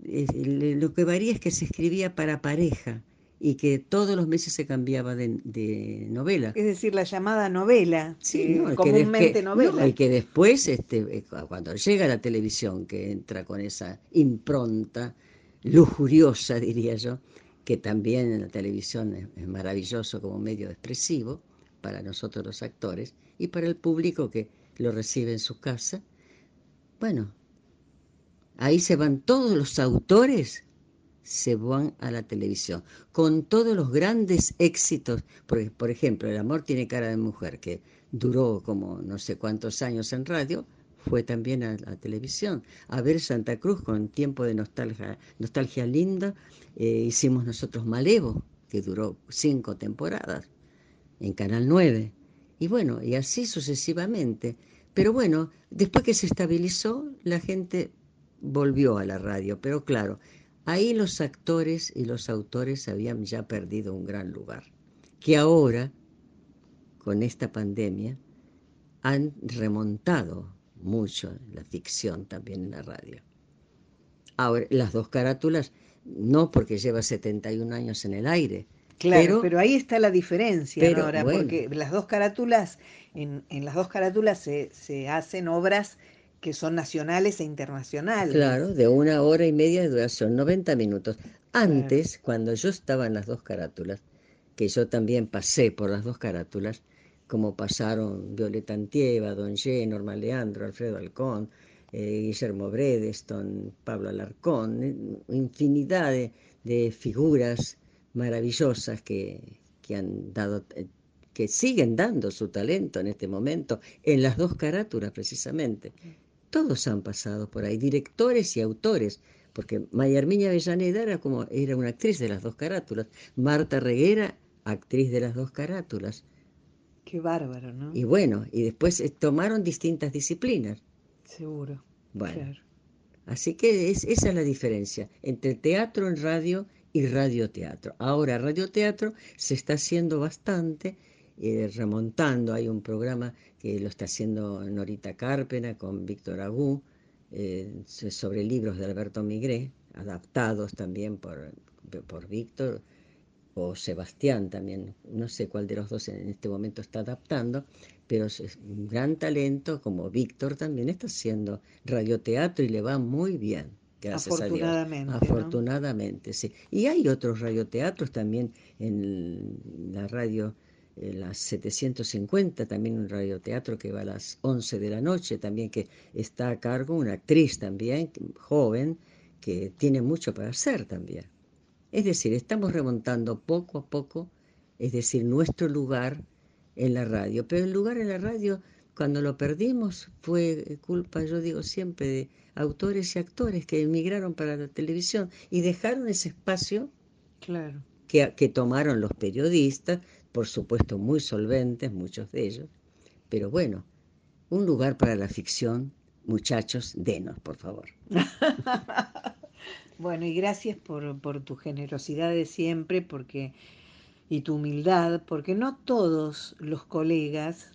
lo que varía es que se escribía para pareja y que todos los meses se cambiaba de, novela. Es decir, la llamada novela, sí, comúnmente novela. y que después, este, eh, cuando llega a la televisión, que entra con esa impronta lujuriosa, diría yo, que también en la televisión es, maravilloso como medio expresivo para nosotros los actores y para el público que lo recibe en su casa. Bueno, ahí se van todos los autores, se van a la televisión, con todos los grandes éxitos, porque, por ejemplo, El amor tiene cara de mujer, que duró como no sé cuántos años en radio, fue también a la televisión. A ver Santa Cruz con tiempo de nostalgia, nostalgia linda, eh, hicimos nosotros Malevo, que duró cinco temporadas, en Canal 9. Y bueno, y así sucesivamente. Pero bueno, después que se estabilizó, la gente volvió a la radio. Pero claro, ahí los actores y los autores habían ya perdido un gran lugar. Que ahora, con esta pandemia, han remontado mucho la ficción también en la radio. Ahora, las dos carátulas, no porque lleva 71 años en el aire. Claro, pero, ahí está la diferencia ahora, porque las dos carátulas, en, en las dos carátulas se, se hacen obras que son nacionales e internacionales. Claro, de una hora y media de duración, 90 minutos. Antes, cuando yo estaba en las dos carátulas, que yo también pasé por las dos carátulas, como pasaron Violeta Antieva, Don G, Norma Leandro, Alfredo Alcón, eh, Guillermo Bredeston, Pablo Alarcón, eh, infinidad de, figuras maravillosas que, que, han dado, eh, que siguen dando su talento en este momento, en las dos carátulas precisamente. Todos han pasado por ahí, directores y autores, porque Maya Armiña Avellaneda era como era una actriz de las dos carátulas, Marta Reguera, actriz de las dos carátulas. Qué bárbaro, ¿no? Y bueno, y después eh, tomaron distintas disciplinas. Seguro. Bueno. Así que es, esa es la diferencia entre teatro en radio y radioteatro. Ahora, radioteatro se está haciendo bastante, eh, remontando. Hay un programa que lo está haciendo Norita Carpena con Víctor Agú, eh, sobre libros de Alberto Migré, adaptados también por, por Víctor o Sebastián también, no sé cuál de los dos en este momento está adaptando, pero es un gran talento, como Víctor también está haciendo radioteatro y le va muy bien, Gracias Afortunadamente, a ¿no? Dios. Afortunadamente, sí. Y hay otros radioteatros también en la radio, en las 750, también un radioteatro que va a las 11 de la noche, también que está a cargo una actriz también, joven, que tiene mucho para hacer también. Es decir, estamos remontando poco a poco, es decir, nuestro lugar en la radio. Pero el lugar en la radio, cuando lo perdimos, fue culpa, yo digo siempre, de autores y actores que emigraron para la televisión y dejaron ese espacio Claro. que, que tomaron los periodistas, por supuesto muy solventes, muchos de ellos. Pero bueno, un lugar para la ficción, muchachos, denos, por favor. Bueno, y gracias por, por tu generosidad de siempre, porque y tu humildad, porque no todos los colegas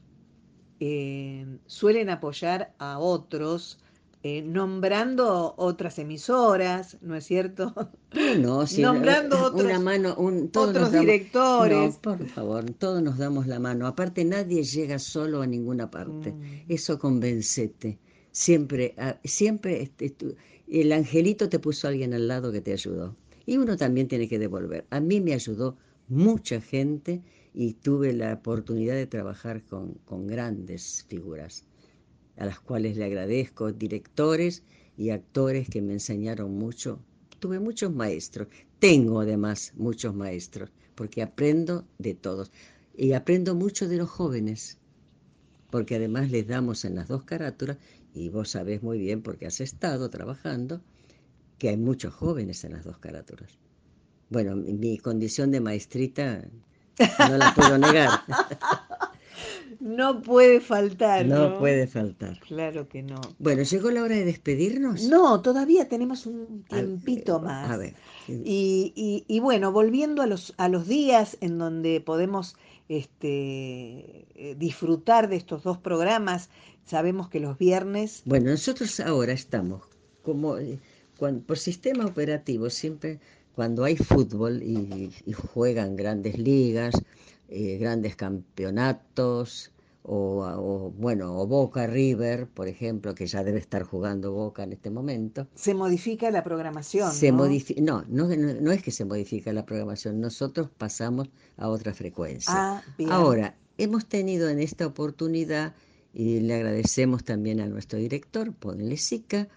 eh, suelen apoyar a otros eh, nombrando otras emisoras, ¿no es cierto? No, si Nombrando una otros- mano, un, todos otros damos- directores. No, por favor, todos nos damos la mano. Aparte, nadie llega solo a ninguna parte. Mm. Eso convencete. Siempre, ah, siempre este, el angelito te puso a alguien al lado que te ayudó. Y uno también tiene que devolver. A mí me ayudó mucha gente y tuve la oportunidad de trabajar con, con grandes figuras, a las cuales le agradezco, directores y actores que me enseñaron mucho. Tuve muchos maestros, tengo además muchos maestros, porque aprendo de todos. Y aprendo mucho de los jóvenes, porque además les damos en las dos carátulas, y vos sabés muy bien, porque has estado trabajando, que hay muchos jóvenes en las dos carátulas. Bueno, mi condición de maestrita no la puedo negar, No puede faltar, ¿no? no puede faltar. Claro que no. Bueno, ¿llegó la hora de despedirnos? No, todavía tenemos un tiempito más. A ver. Y, y- y bueno, volviendo a los, a los días en donde podemos este, eh, disfrutar de estos dos programas, sabemos que los viernes, Bueno, nosotros ahora estamos como eh, cuan- por sistema operativo, siempre cuando hay fútbol y, y juegan grandes ligas, eh, grandes campeonatos, o, o, bueno, o Boca River, por ejemplo, que ya debe estar jugando Boca en este momento. se modifica la programación. Se ¿no? no, no, no, no es que se modifica la programación, nosotros pasamos a otra frecuencia. Ah, bien. Ahora, hemos tenido en esta oportunidad, y le agradecemos también a nuestro director, Ponle Sica,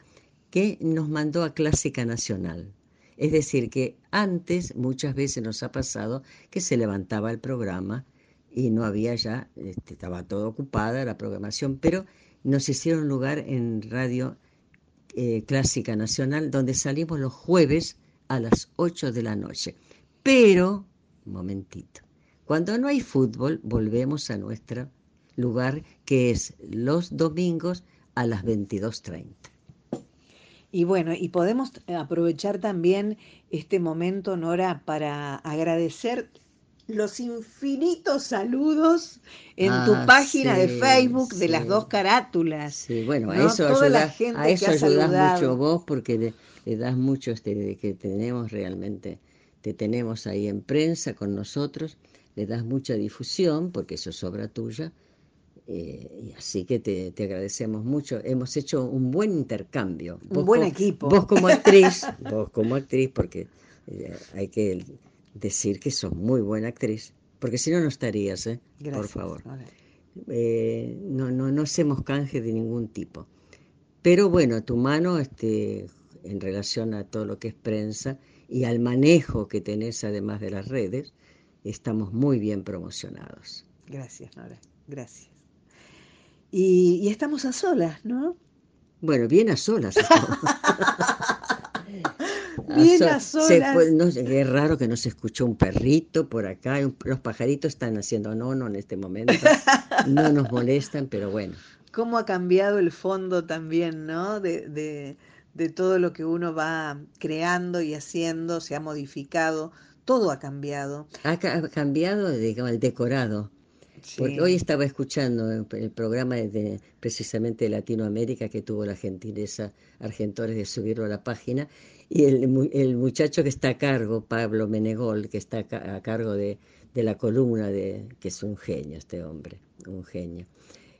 que nos mandó a Clásica Nacional. Es decir, que antes muchas veces nos ha pasado que se levantaba el programa y no había ya, este, estaba todo ocupada la programación, pero nos hicieron lugar en Radio eh, Clásica Nacional, donde salimos los jueves a las 8 de la noche. Pero, un momentito, cuando no hay fútbol, volvemos a nuestro lugar, que es los domingos a las 22.30. Y bueno, y podemos aprovechar también este momento, Nora, para agradecer los infinitos saludos en tu Ah, página de sí, Facebook de las dos carátulas. Sí, bueno, a ¿no? eso Toda la ayudás, gente a que eso ayudás saludado. mucho vos porque le, le das mucho este de que tenemos realmente, te tenemos ahí en prensa con nosotros, le das mucha difusión porque eso es obra tuya. Eh, y así que te, te agradecemos mucho. Hemos hecho un buen intercambio. Un Vos buen co- equipo. Vos como actriz, vos como actriz, porque eh, hay que decir que sos muy buena actriz, porque si no, no estarías, ¿eh? Por Gracias, favor Nora. eh, no, no, no hacemos canje de ningún tipo. Pero bueno, tu mano este, en relación a todo lo que es prensa y al manejo que tenés además de las redes, estamos muy bien promocionados. Gracias, Nora. Gracias. Y, y estamos a solas, ¿no? Bueno, bien a solas. Bien a solas. no, es raro que no se escuchó un perrito por acá. un- los pajaritos están haciendo nono en este momento. No nos molestan, pero bueno. cómo ha cambiado el fondo también, ¿no? De, de, de todo lo que uno va creando y haciendo, se ha modificado, todo ha cambiado. Ha, ca- ha cambiado digamos, el decorado. Porque Sí. hoy estaba escuchando el, el programa de, precisamente de Latinoamérica que tuvo la gentileza Argentores de subirlo a la página y el, el muchacho que está a cargo, Pablo Menegol, que está a, ca- a cargo de, de la columna, de, que es un genio este hombre, un genio.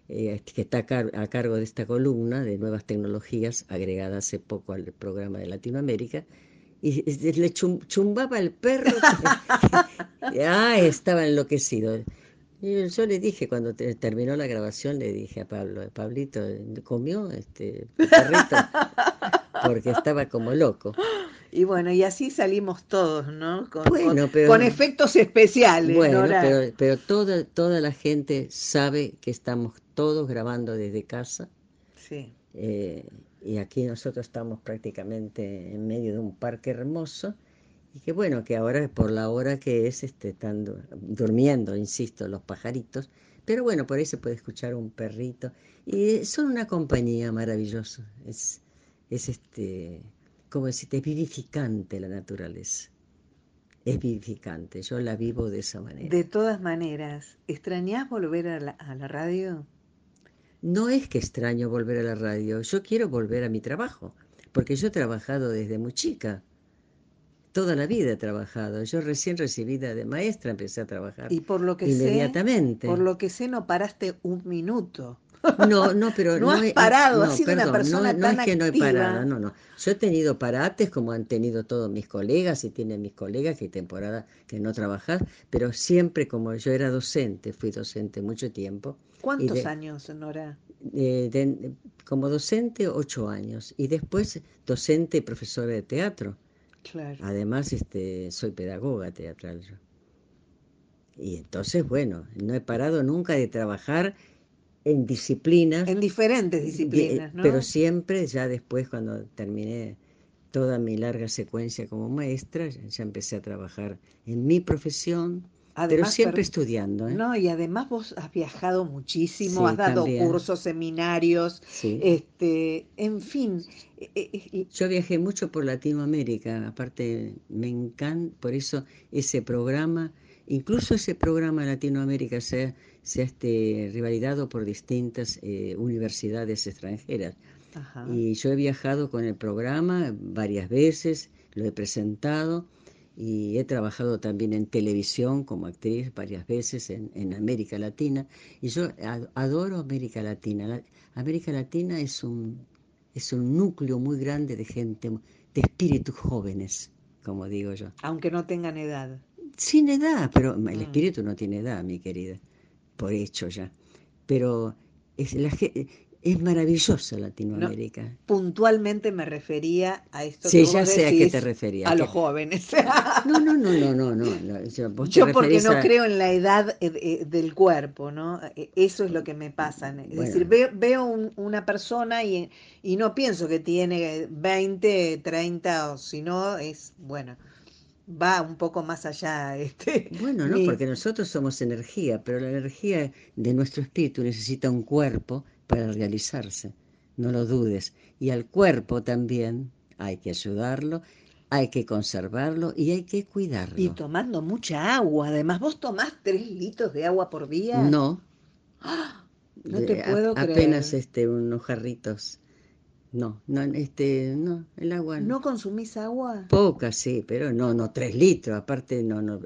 eh, que está a, cargo de esta columna de nuevas tecnologías, agregada hace poco al programa de Latinoamérica, y le chumbaba el perro. ah, estaba enloquecido. Y yo le dije, cuando terminó la grabación, le dije a Pablo, Pablito, ¿comió este perrito? Porque estaba como loco. Y bueno, y así salimos todos, ¿no? Con, con, efectos especiales. Bueno, pero, pero toda, toda la gente sabe que estamos todos grabando desde casa. Sí. Eh, y aquí nosotros estamos prácticamente en medio de un parque hermoso y que bueno, que ahora por la hora que es, este, están durmiendo, insisto, los pajaritos, pero bueno, por ahí se puede escuchar un perrito y son una compañía maravillosa, es, es este, como decirte, es vivificante la naturaleza, es vivificante, yo la vivo de esa manera. De todas maneras, ¿extrañás volver a la, a la radio? No es que extraño volver a la radio, yo quiero volver a mi trabajo, porque yo he trabajado desde muy chica. Toda la vida he trabajado. Yo recién recibida de maestra empecé a trabajar. Y por lo que inmediatamente. Sé, por lo que sé, no paraste un minuto. No, no, pero no, has parado, has sido una persona no, tan no es que no he parado, no, no. Yo he tenido parates como han tenido todos mis colegas y tienen mis colegas que hay temporada que no trabajar, pero siempre como yo era docente, fui docente mucho tiempo. ¿Cuántos años, Nora? como docente, ocho años. Y después docente y profesora de teatro. Claro. Además, este, soy pedagoga teatral. Y entonces, bueno, no he parado nunca de trabajar en disciplinas. En diferentes disciplinas, ¿no? Pero siempre, ya después, cuando terminé toda mi larga secuencia como maestra, ya empecé a trabajar en mi profesión, pero siempre estudiando. ¿eh? No, y además vos has viajado muchísimo, has dado cursos, seminarios, este, en fin. Eh, eh, Yo viajé mucho por Latinoamérica, aparte me encanta, por eso ese programa, incluso ese programa Latinoamérica se ha, se ha este, rivalidado por distintas universidades extranjeras. Y yo he viajado con el programa varias veces, lo he presentado y he trabajado también en televisión como actriz varias veces en, América Latina y yo adoro América Latina. América Latina es un, es un núcleo muy grande de gente, de espíritus jóvenes, como digo yo. Aunque no tengan edad. Sin edad, pero el mm. espíritu no tiene edad, mi querida, por hecho ya. Pero es la, es maravillosa Latinoamérica. puntualmente me refería a esto sí, ya sé a qué te refería. A los jóvenes. No, no, no, no, no. no. Yo, porque no creo en la edad eh, del cuerpo, ¿no? E, eso es lo que me pasa. Es decir, veo, una persona y, y, no pienso que tiene 20, 30 o si no, es, bueno, va un poco más allá. Este, bueno, no, porque nosotros somos energía, pero la energía de nuestro espíritu necesita un cuerpo para realizarse, no lo dudes. Y al cuerpo también hay que ayudarlo, hay que conservarlo y hay que cuidarlo. Y tomando mucha agua, además, ¿vos tomás tres litros de agua por día? No. ¡Ah! No te puedo creer. Apenas este, unos jarritos no, no, este, no, el agua. ¿No consumís agua? Poca, sí, pero no, no, tres litros. Aparte, no, no,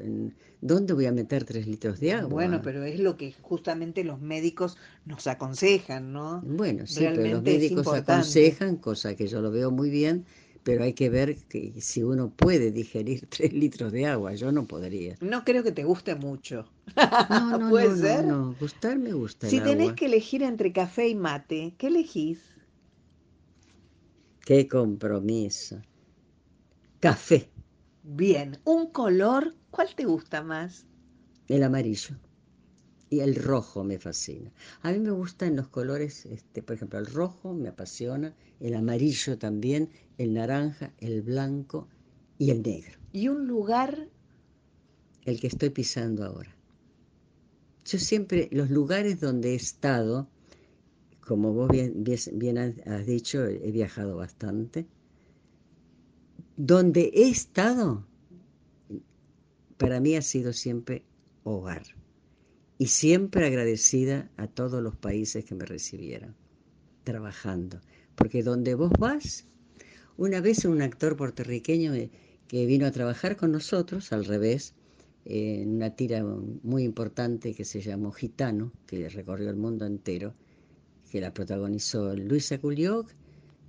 ¿dónde voy a meter tres litros de agua? Bueno, pero es lo que justamente los médicos nos aconsejan, ¿no? Bueno, sí, pero los médicos aconsejan, cosa que yo lo veo muy bien, pero hay que ver que si uno puede digerir tres litros de agua, yo no podría. No creo que te guste mucho. No, no, ¿Puede ser? no, no, gustar me gusta. Si tenés agua. que elegir entre café y mate, ¿qué elegís? Qué compromiso. Café. Bien, un color, ¿cuál te gusta más? El amarillo. Y el rojo me fascina. A mí me gustan los colores, este, por ejemplo, el rojo me apasiona, el amarillo también, el naranja, el blanco y el negro. ¿Y un lugar? El que estoy pisando ahora. Yo siempre, los lugares donde he estado, como vos bien, bien, has dicho, he viajado bastante. Donde he estado, para mí ha sido siempre hogar. Y siempre agradecida a todos los países que me recibieron, trabajando. Porque donde vos vas, una vez un actor puertorriqueño que vino a trabajar con nosotros, al revés, en una tira muy importante que se llamó Gitano, que recorrió el mundo entero, que la protagonizó Luisa Culioc,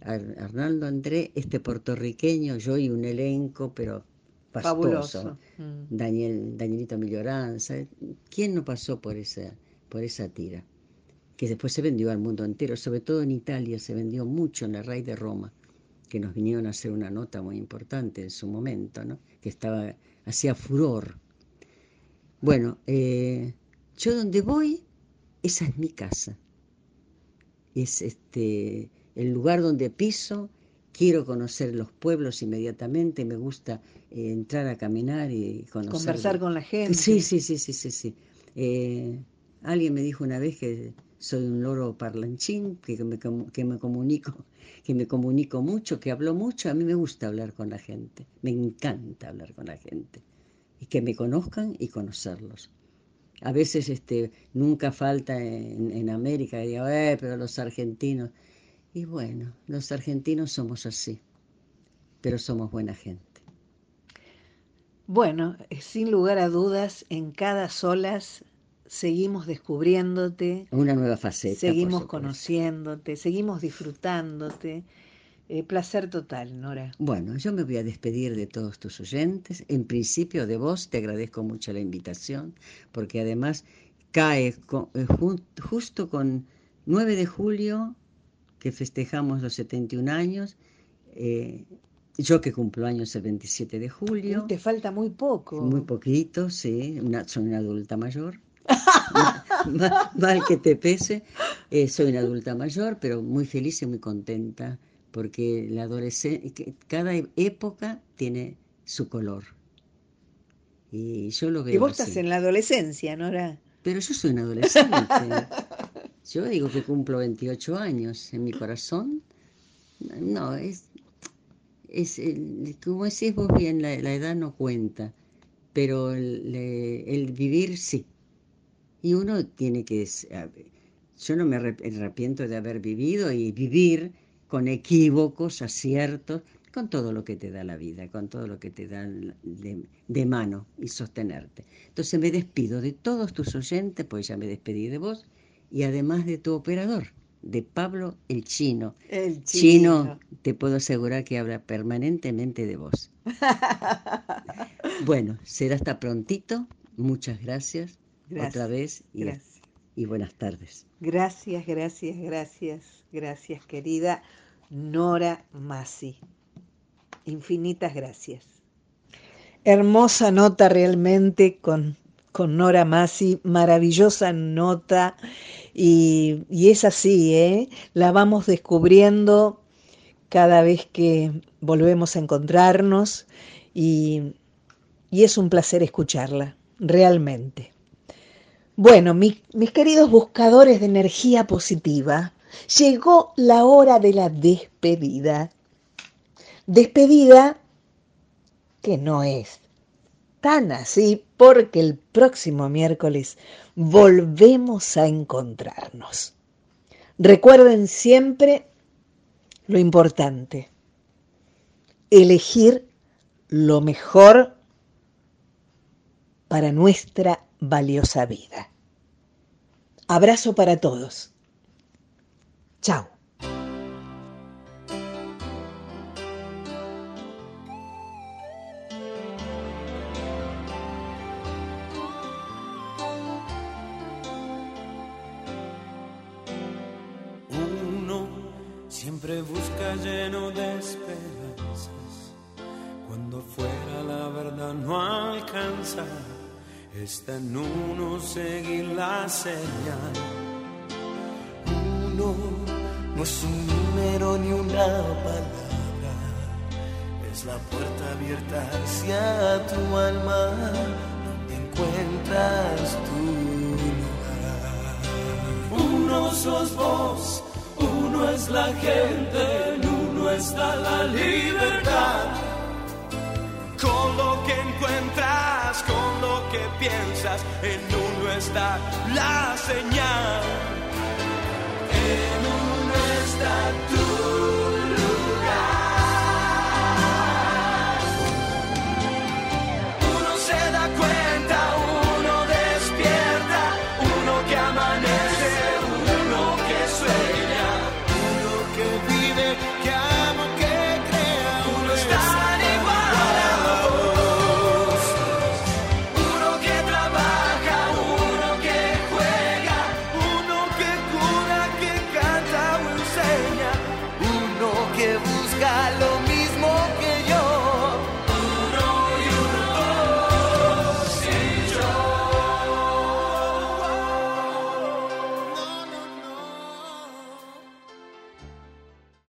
Arnaldo André, este puertorriqueño, yo y un elenco, pero pastoso. Mm. Daniel, Danielito Milloranza. ¿Quién no pasó por esa, por esa tira? Que después se vendió al mundo entero, sobre todo en Italia, se vendió mucho en la raíz de Roma, que nos vinieron a hacer una nota muy importante en su momento, ¿no? que estaba, hacía furor. Bueno, eh, yo donde voy, esa es mi casa. Es este el lugar donde piso, quiero conocer los pueblos inmediatamente, me gusta eh, entrar a caminar y conocer. Conversar con la gente. Sí, sí, sí, sí, sí. sí. Eh, alguien me dijo una vez que soy un loro parlanchín, que me, que me comunico, que me comunico mucho, que hablo mucho. A mí me gusta hablar con la gente, me encanta hablar con la gente y que me conozcan y conocerlos. A veces este, nunca falta en, en América, digo, eh, pero los argentinos. Y bueno, los argentinos somos así, pero somos buena gente. Bueno, sin lugar a dudas, en cada solas seguimos descubriéndote. Una nueva faceta. Seguimos conociéndote, seguimos disfrutándote. Eh, placer total, Nora. Bueno, yo me voy a despedir de todos tus oyentes. En principio de vos te agradezco mucho la invitación, porque además cae eh, justo con 9 de julio que festejamos los 71 años. Eh, yo que cumplo años el 27 de julio. Te falta muy poco. Muy poquito, sí. Una, soy una adulta mayor. mal, que te pese. Soy una adulta mayor, pero muy feliz y muy contenta porque la adolescencia, cada época tiene su color. Y yo lo veo. Y vos estás en la adolescencia, Nora. Pero yo soy una adolescente. Yo digo que cumplo 28 años en mi corazón. No, es, es como decís vos bien, la, edad no cuenta, pero el, vivir sí. Y uno tiene que... Yo no me arrepiento de haber vivido y vivir con equívocos, aciertos, con todo lo que te da la vida, con todo lo que te da de, de, mano y sostenerte. Entonces me despido de todos tus oyentes, pues ya me despedí de vos, y además de tu operador, de Pablo el Chino. El Chino. te puedo asegurar que habla permanentemente de vos. bueno, será hasta prontito. Muchas gracias, otra vez y, gracias. Y buenas tardes. Gracias, gracias, gracias, gracias querida Nora Masi. Infinitas gracias. Hermosa nota realmente con con Nora Masi, maravillosa nota y, es así, ¿eh? la vamos descubriendo cada vez que volvemos a encontrarnos y, es un placer escucharla, realmente. Bueno, mis queridos buscadores de energía positiva, llegó la hora de la despedida. Despedida que no es tan así porque el próximo miércoles volvemos a encontrarnos. Recuerden siempre lo importante, elegir lo mejor para nuestra valiosa vida. Abrazo para todos. Chao.